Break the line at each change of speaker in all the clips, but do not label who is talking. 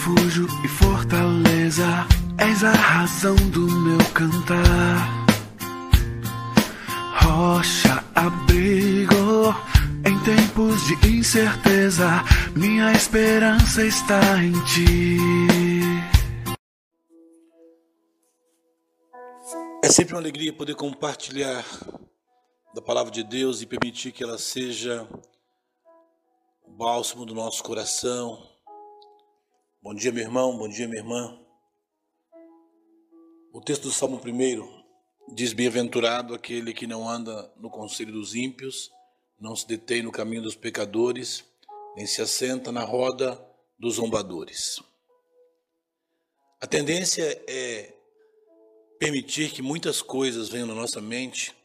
refúgio e fortaleza, és a razão do meu cantar. Rocha, abrigo, em tempos de incerteza, minha esperança está em ti.
É sempre uma alegria poder compartilhar da palavra de Deus e permitir que ela seja o bálsamo do nosso coração. Bom dia, meu irmão, bom dia, minha irmã. O texto do Salmo 1 diz: Bem-aventurado aquele que não anda no conselho dos ímpios, não se detém no caminho dos pecadores, nem se assenta na roda dos zombadores. A tendência é permitir que muitas coisas venham na nossa mente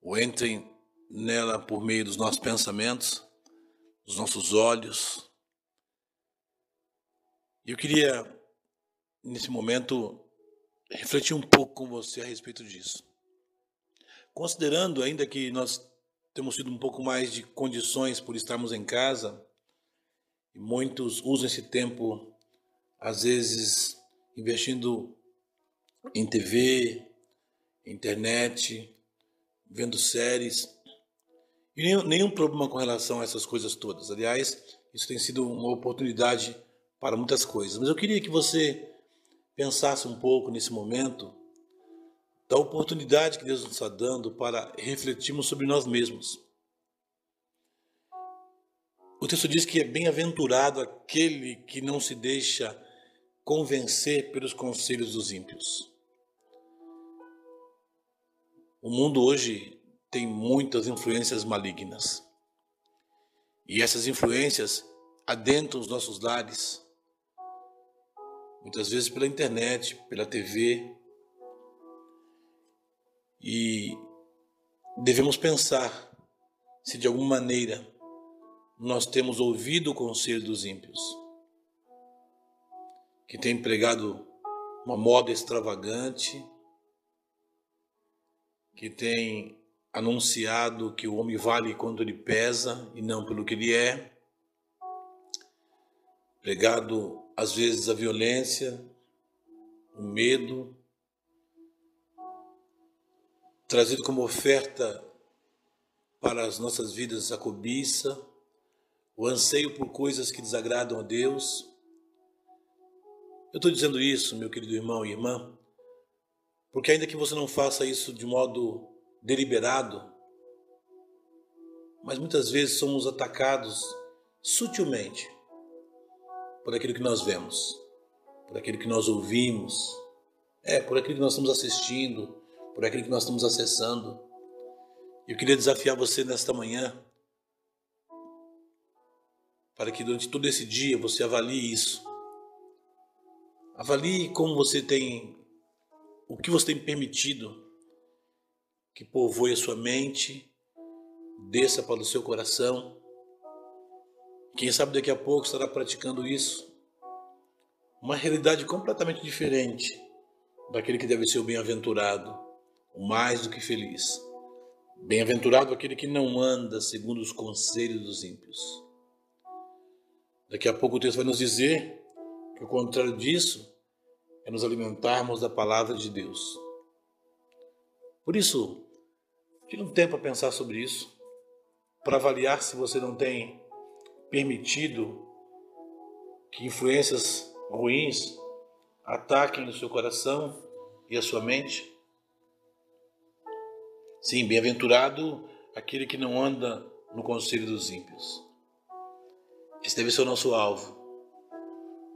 ou entrem nela por meio dos nossos pensamentos, dos nossos olhos. Eu queria, nesse momento, refletir um pouco com você a respeito disso. Considerando ainda que nós temos tido um pouco mais de condições por estarmos em casa, e muitos usam esse tempo, às vezes, investindo em TV, internet, vendo séries. E nenhum, nenhum problema com relação a essas coisas todas. Aliás, isso tem sido uma oportunidade para muitas coisas. Mas eu queria que você pensasse um pouco nesse momento da oportunidade que Deus nos está dando para refletirmos sobre nós mesmos. O texto diz que é bem-aventurado aquele que não se deixa convencer pelos conselhos dos ímpios. O mundo hoje tem muitas influências malignas. E essas influências adentram os nossos lares, muitas vezes pela internet, pela TV. E devemos pensar se de alguma maneira nós temos ouvido o conselho dos ímpios, que tem pregado uma moda extravagante, que tem anunciado que o homem vale quanto ele pesa e não pelo que ele é, pregado às vezes a violência, o medo, trazido como oferta para as nossas vidas a cobiça, o anseio por coisas que desagradam a Deus. Eu estou dizendo isso, meu querido irmão e irmã, porque ainda que você não faça isso de modo deliberado, mas muitas vezes somos atacados sutilmente por aquilo que nós vemos, por aquilo que nós ouvimos, é, por aquilo que nós estamos assistindo, por aquilo que nós estamos acessando. Eu queria desafiar você nesta manhã para que durante todo esse dia você avalie isso. Avalie como você tem o que você tem permitido que povoe a sua mente, desça para o seu coração. Quem sabe daqui a pouco estará praticando isso. Uma realidade completamente diferente daquele que deve ser o bem-aventurado, o mais do que feliz. Bem-aventurado aquele que não anda segundo os conselhos dos ímpios. Daqui a pouco o texto vai nos dizer que o contrário disso é nos alimentarmos da palavra de Deus. Por isso, tire um tempo para pensar sobre isso, para avaliar se você não tem permitido que influências ruins ataquem o seu coração e a sua mente. Sim, bem-aventurado aquele que não anda no conselho dos ímpios. Esse deve ser o nosso alvo.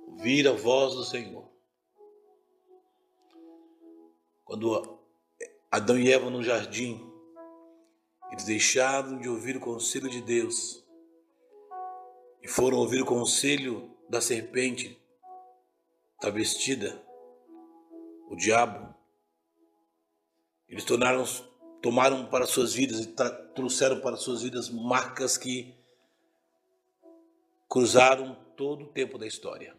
Ouvir a voz do Senhor. Quando Adão e Eva no jardim, eles deixaram de ouvir o conselho de Deus e foram ouvir o conselho da serpente travestida, o diabo. Eles tornaram, tomaram para suas vidas e trouxeram para suas vidas marcas que cruzaram todo o tempo da história.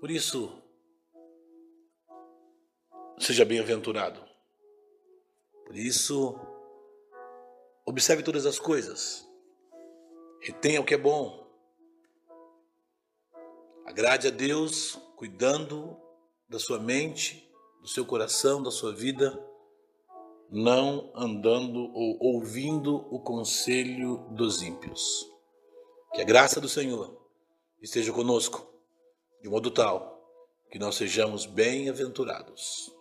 Por isso, seja bem-aventurado. Por isso, observe todas as coisas, retenha o que é bom, Agrade a Deus cuidando da sua mente, do seu coração, da sua vida, não andando ou ouvindo o conselho dos ímpios. Que a graça do Senhor esteja conosco, de modo tal que nós sejamos bem-aventurados.